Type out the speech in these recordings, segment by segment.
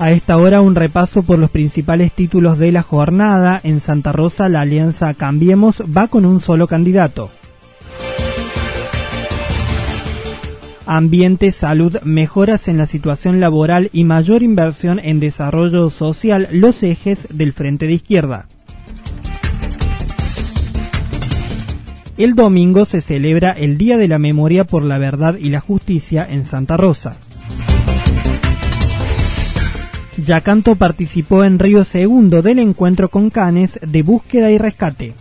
A esta hora un repaso por los principales títulos de la jornada. En Santa Rosa la alianza Cambiemos va con un solo candidato. Ambiente, salud, mejoras en la situación laboral y mayor inversión en desarrollo social, los ejes del Frente de Izquierda. El domingo se celebra el Día de la Memoria por la Verdad y la Justicia en Santa Rosa. Yacanto participó en Río Segundo del encuentro con Canes de búsqueda y rescate.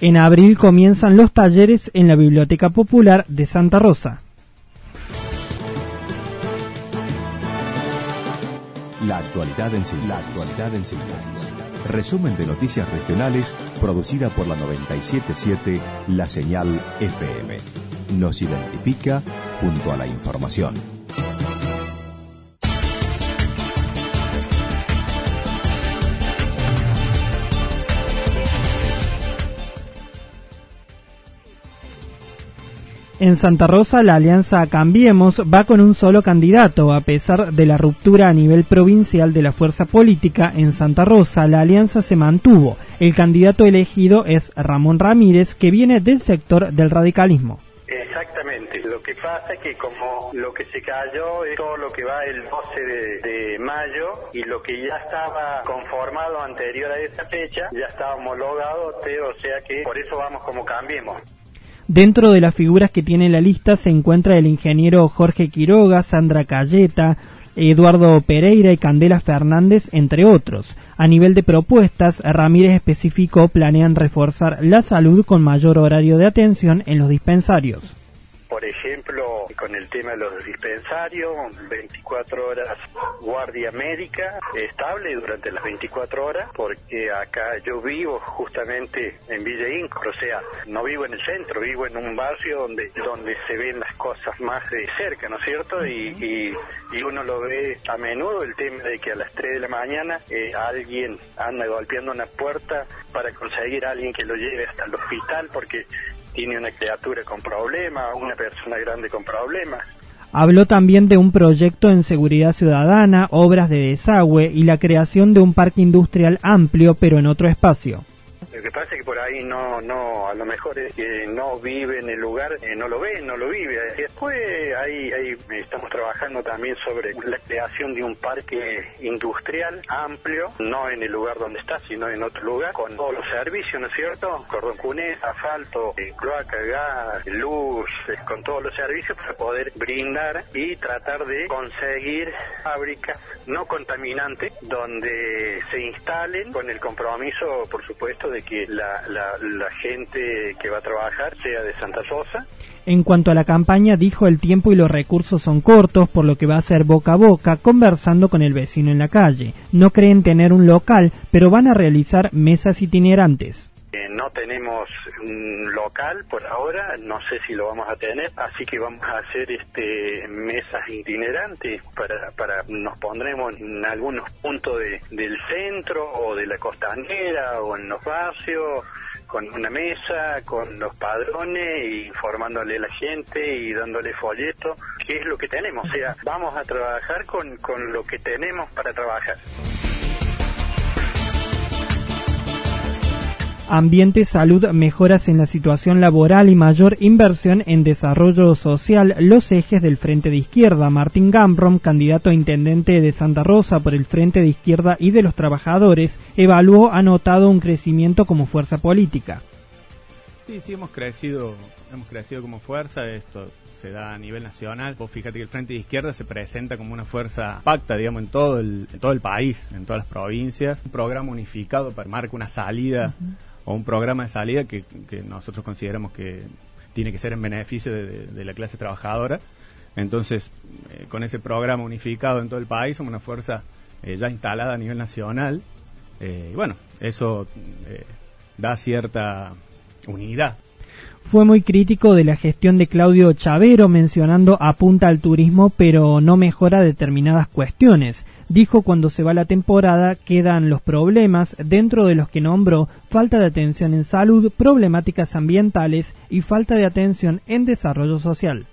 En abril comienzan los talleres en la Biblioteca Popular de Santa Rosa. La actualidad en síntesis. Resumen de noticias regionales producida por la 977 La Señal FM nos identifica junto a la información. En Santa Rosa, la alianza Cambiemos va con un solo candidato. A pesar de la ruptura a nivel provincial de la fuerza política en Santa Rosa, la alianza se mantuvo. El candidato elegido es Ramón Ramírez, que viene del sector del radicalismo. Exactamente. Lo que pasa es que como lo que se cayó es todo lo que va el 12 de, mayo y lo que ya estaba conformado anterior a esa fecha ya estaba homologado, o sea que por eso vamos como cambiemos. Dentro de las figuras que tiene la lista se encuentra el ingeniero Jorge Quiroga, Sandra Cayeta, Eduardo Pereira y Candela Fernández, entre otros. A nivel de propuestas, Ramírez especificó planean reforzar la salud con mayor horario de atención en los dispensarios. Por ejemplo, con el tema de los dispensarios, 24 horas guardia médica estable durante las 24 horas, porque acá yo vivo justamente en Villa Incor, o sea, no vivo en el centro, vivo en un barrio donde, donde se ven las cosas más de cerca, ¿no es cierto? Y, y, uno lo ve a menudo, el tema de que a las 3 de la mañana eh, alguien anda golpeando una puerta para conseguir a alguien que lo lleve hasta el hospital, porque tiene una criatura con problemas, una persona grande con problemas. Habló también de un proyecto en seguridad ciudadana, obras de desagüe y la creación de un parque industrial amplio pero en otro espacio. Lo que pasa es que por ahí no, no, a lo mejor es que no vive en el lugar, eh, no lo ve, no lo vive. Después ahí, ahí estamos trabajando también sobre la creación de un parque industrial amplio, no en el lugar donde está, sino en otro lugar, con todos los servicios, ¿no es cierto? Cordón asfalto, eh, cloaca, gas, luz, eh, con todos los servicios para poder brindar y tratar de conseguir fábricas no contaminantes donde se instalen con el compromiso, por supuesto, de que la, la, gente que va a trabajar sea de Santa Rosa. En cuanto a la campaña, dijo el tiempo y los recursos son cortos, por lo que va a ser boca a boca, conversando con el vecino en la calle. No creen tener un local, pero van a realizar mesas itinerantes. No tenemos un local por ahora, no sé si lo vamos a tener, así que vamos a hacer este mesas itinerantes para, para nos pondremos en algunos puntos del centro o de la costanera o en los barrios con una mesa, con los padrones, y informándole a la gente y dándole folleto, qué es lo que tenemos. O sea, vamos a trabajar con, con lo que tenemos para trabajar. Ambiente, salud, mejoras en la situación laboral y mayor inversión en desarrollo social, los ejes del Frente de Izquierda. Martín Gambrom, candidato a intendente de Santa Rosa por el Frente de Izquierda y de los Trabajadores, evaluó, ha notado un crecimiento como fuerza política. Sí, sí, hemos crecido, hemos crecido como fuerza. Esto se da a nivel nacional. Vos fíjate que el Frente de Izquierda se presenta como una fuerza pacta, digamos, en todo el, en todo el país, en todas las provincias. Un programa unificado para marcar una salida o un programa de salida que, nosotros consideramos que tiene que ser en beneficio de, la clase trabajadora. Entonces, eh, con ese programa unificado en todo el país, somos una fuerza eh, ya instalada a nivel nacional. Eh, y bueno, eso da cierta unidad fue muy crítico de la gestión de Claudio Chavero, mencionando apunta al turismo pero no mejora determinadas cuestiones. Dijo cuando se va la temporada quedan los problemas, dentro de los que nombró falta de atención en salud, problemáticas ambientales y falta de atención en desarrollo social.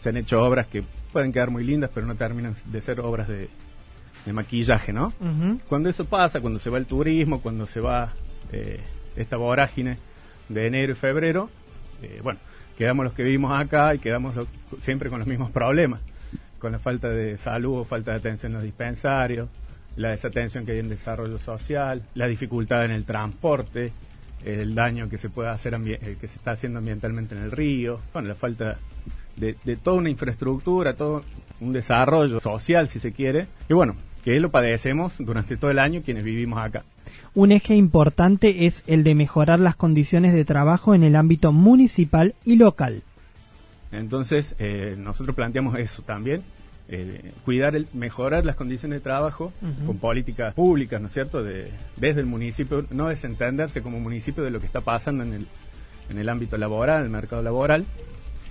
Se han hecho obras que pueden quedar muy lindas pero no terminan de ser obras de, maquillaje, ¿no? Cuando eso pasa, cuando se va el turismo, cuando se va eh, esta vorágine de enero y febrero, eh, bueno, quedamos los que vivimos acá y quedamos siempre con los mismos problemas, con la falta de salud o falta de atención en los dispensarios, la desatención que hay en desarrollo social, la dificultad en el transporte, el daño que se puede hacer eh, que se está haciendo ambientalmente en el río, bueno, la falta de, de, toda una infraestructura, todo un desarrollo social, si se quiere, y bueno, que lo padecemos durante todo el año quienes vivimos acá. Un eje importante es el de mejorar las condiciones de trabajo en el ámbito municipal y local. Entonces, eh, nosotros planteamos eso también, eh, cuidar, el, mejorar las condiciones de trabajo con políticas públicas, ¿no es cierto?, de, desde el municipio, no desentenderse como municipio de lo que está pasando en el, en el ámbito laboral, en el mercado laboral,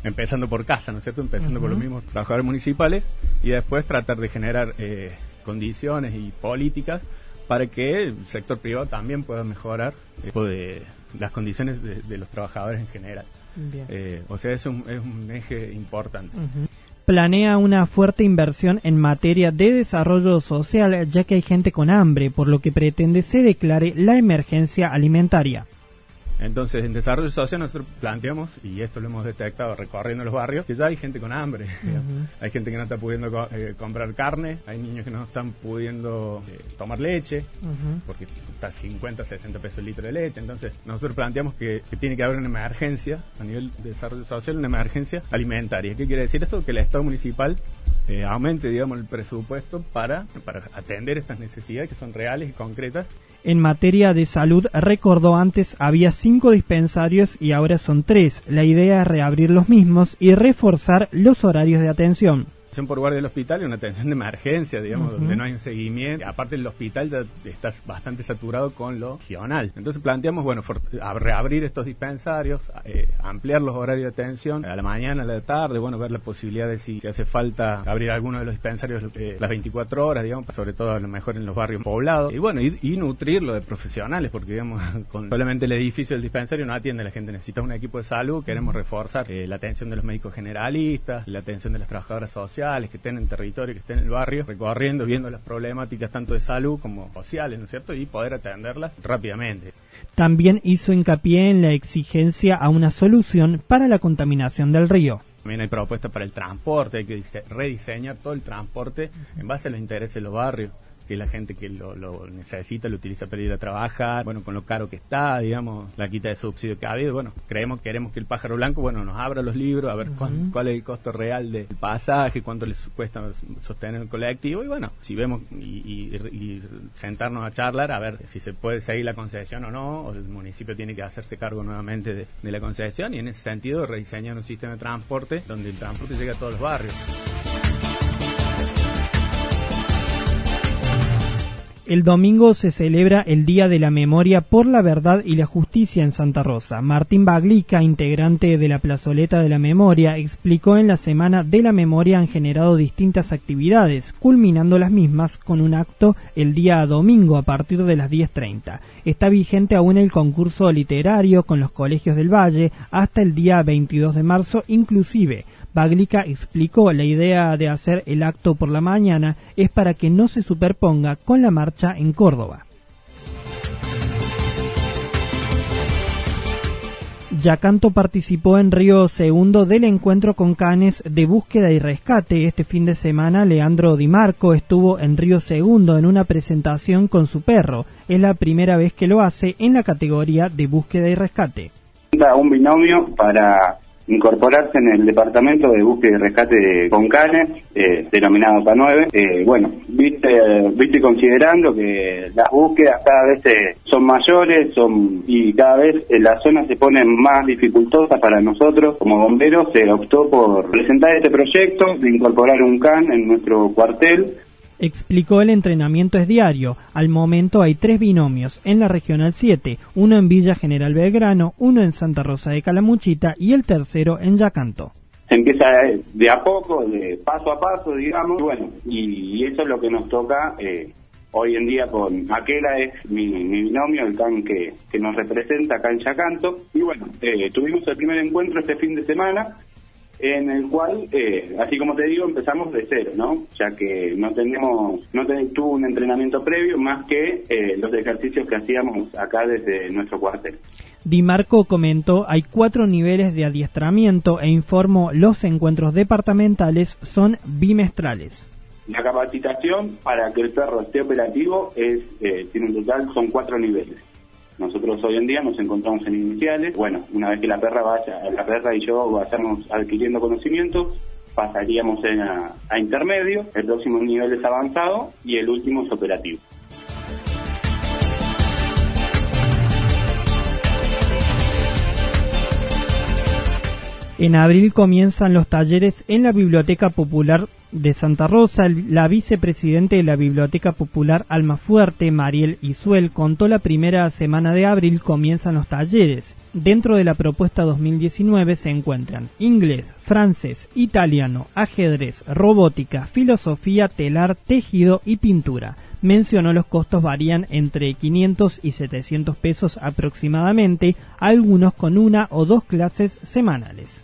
empezando por casa, ¿no es cierto?, empezando por los mismos trabajadores municipales y después tratar de generar eh, condiciones y políticas para que el sector privado también pueda mejorar de las condiciones de, los trabajadores en general. Eh, o sea, es un, es un eje importante. Planea una fuerte inversión en materia de desarrollo social, ya que hay gente con hambre, por lo que pretende se declare la emergencia alimentaria. Entonces, en desarrollo social nosotros planteamos, y esto lo hemos detectado recorriendo los barrios, que ya hay gente con hambre. Hay gente que no está pudiendo eh, comprar carne, hay niños que no están pudiendo eh, tomar leche, porque está 50, 60 pesos el litro de leche. Entonces, nosotros planteamos que, tiene que haber una emergencia a nivel de desarrollo social, una emergencia alimentaria. ¿Qué quiere decir esto? Que el Estado municipal eh, aumente, digamos, el presupuesto para, para atender estas necesidades que son reales y concretas en materia de salud, recordó antes había cinco dispensarios y ahora son tres. La idea es reabrir los mismos y reforzar los horarios de atención por guardia del hospital y una atención de emergencia, digamos, donde no hay un seguimiento. Aparte, el hospital ya está bastante saturado con lo regional. Entonces planteamos, bueno, reabrir estos dispensarios, eh, ampliar los horarios de atención a la mañana, a la tarde, bueno, ver la posibilidad de si, hace falta abrir alguno de los dispensarios eh, las 24 horas, digamos, sobre todo a lo mejor en los barrios poblados. Y bueno, y, nutrirlo de profesionales, porque digamos, con solamente el edificio del dispensario no atiende a la gente, necesita un equipo de salud, queremos reforzar eh, la atención de los médicos generalistas, la atención de las trabajadoras sociales que estén en territorio, que estén en el barrio, recorriendo, viendo las problemáticas tanto de salud como sociales, ¿no es cierto? Y poder atenderlas rápidamente. También hizo hincapié en la exigencia a una solución para la contaminación del río. También hay propuestas para el transporte, hay que rediseñar todo el transporte en base a los intereses de los barrios que la gente que lo, necesita lo utiliza para ir a trabajar, bueno, con lo caro que está, digamos, la quita de subsidio que ha habido, bueno, creemos, queremos que el pájaro blanco, bueno, nos abra los libros, a ver cuál, es el costo real del pasaje, cuánto les cuesta sostener el colectivo, y bueno, si vemos y, sentarnos a charlar, a ver si se puede seguir la concesión o no, o el municipio tiene que hacerse cargo nuevamente de, de la concesión, y en ese sentido rediseñar un sistema de transporte donde el transporte llegue a todos los barrios. El domingo se celebra el Día de la Memoria por la Verdad y la Justicia en Santa Rosa. Martín Baglica, integrante de la Plazoleta de la Memoria, explicó en la Semana de la Memoria han generado distintas actividades, culminando las mismas con un acto el día domingo a partir de las 10.30. Está vigente aún el concurso literario con los colegios del Valle hasta el día 22 de marzo inclusive. Baglica explicó la idea de hacer el acto por la mañana es para que no se superponga con la marcha en Córdoba. Yacanto participó en Río Segundo del encuentro con canes de búsqueda y rescate. Este fin de semana Leandro Di Marco estuvo en Río Segundo en una presentación con su perro. Es la primera vez que lo hace en la categoría de búsqueda y rescate. Un binomio para incorporarse en el departamento de búsqueda y rescate con canes, eh, denominado K9. Eh, bueno, viste, viste considerando que las búsquedas cada vez eh, son mayores son y cada vez la zona se pone más dificultosa para nosotros como bomberos, se optó por presentar este proyecto de incorporar un can en nuestro cuartel explicó el entrenamiento es diario. Al momento hay tres binomios en la Regional 7, uno en Villa General Belgrano, uno en Santa Rosa de Calamuchita y el tercero en Yacanto. Empieza de a poco, de paso a paso, digamos, y bueno, y, eso es lo que nos toca eh, hoy en día con Aquela, es mi, binomio, el can que, nos representa acá en Yacanto, y bueno, eh, tuvimos el primer encuentro este fin de semana, en el cual, eh, así como te digo, empezamos de cero, ¿no? Ya que no tenemos, no tuvo un entrenamiento previo más que eh, los ejercicios que hacíamos acá desde nuestro cuartel. Di Marco comentó, hay cuatro niveles de adiestramiento e informó, los encuentros departamentales son bimestrales. La capacitación para que el perro esté operativo es, eh, tiene un total, son cuatro niveles. Nosotros hoy en día nos encontramos en iniciales. Bueno, una vez que la perra vaya, la perra y yo vayamos adquiriendo conocimientos, pasaríamos a, a intermedio, el próximo nivel es avanzado y el último es operativo. En abril comienzan los talleres en la Biblioteca Popular de Santa Rosa. La vicepresidente de la Biblioteca Popular Almafuerte, Mariel Isuel, contó la primera semana de abril comienzan los talleres. Dentro de la propuesta 2019 se encuentran inglés, francés, italiano, ajedrez, robótica, filosofía, telar, tejido y pintura. Mencionó los costos varían entre 500 y 700 pesos aproximadamente, algunos con una o dos clases semanales.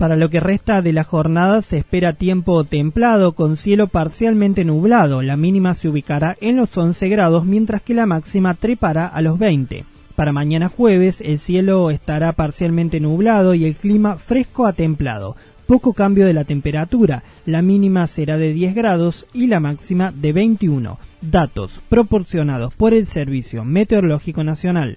Para lo que resta de la jornada se espera tiempo templado con cielo parcialmente nublado. La mínima se ubicará en los 11 grados mientras que la máxima trepará a los 20. Para mañana jueves el cielo estará parcialmente nublado y el clima fresco a templado. Poco cambio de la temperatura. La mínima será de 10 grados y la máxima de 21. Datos proporcionados por el Servicio Meteorológico Nacional.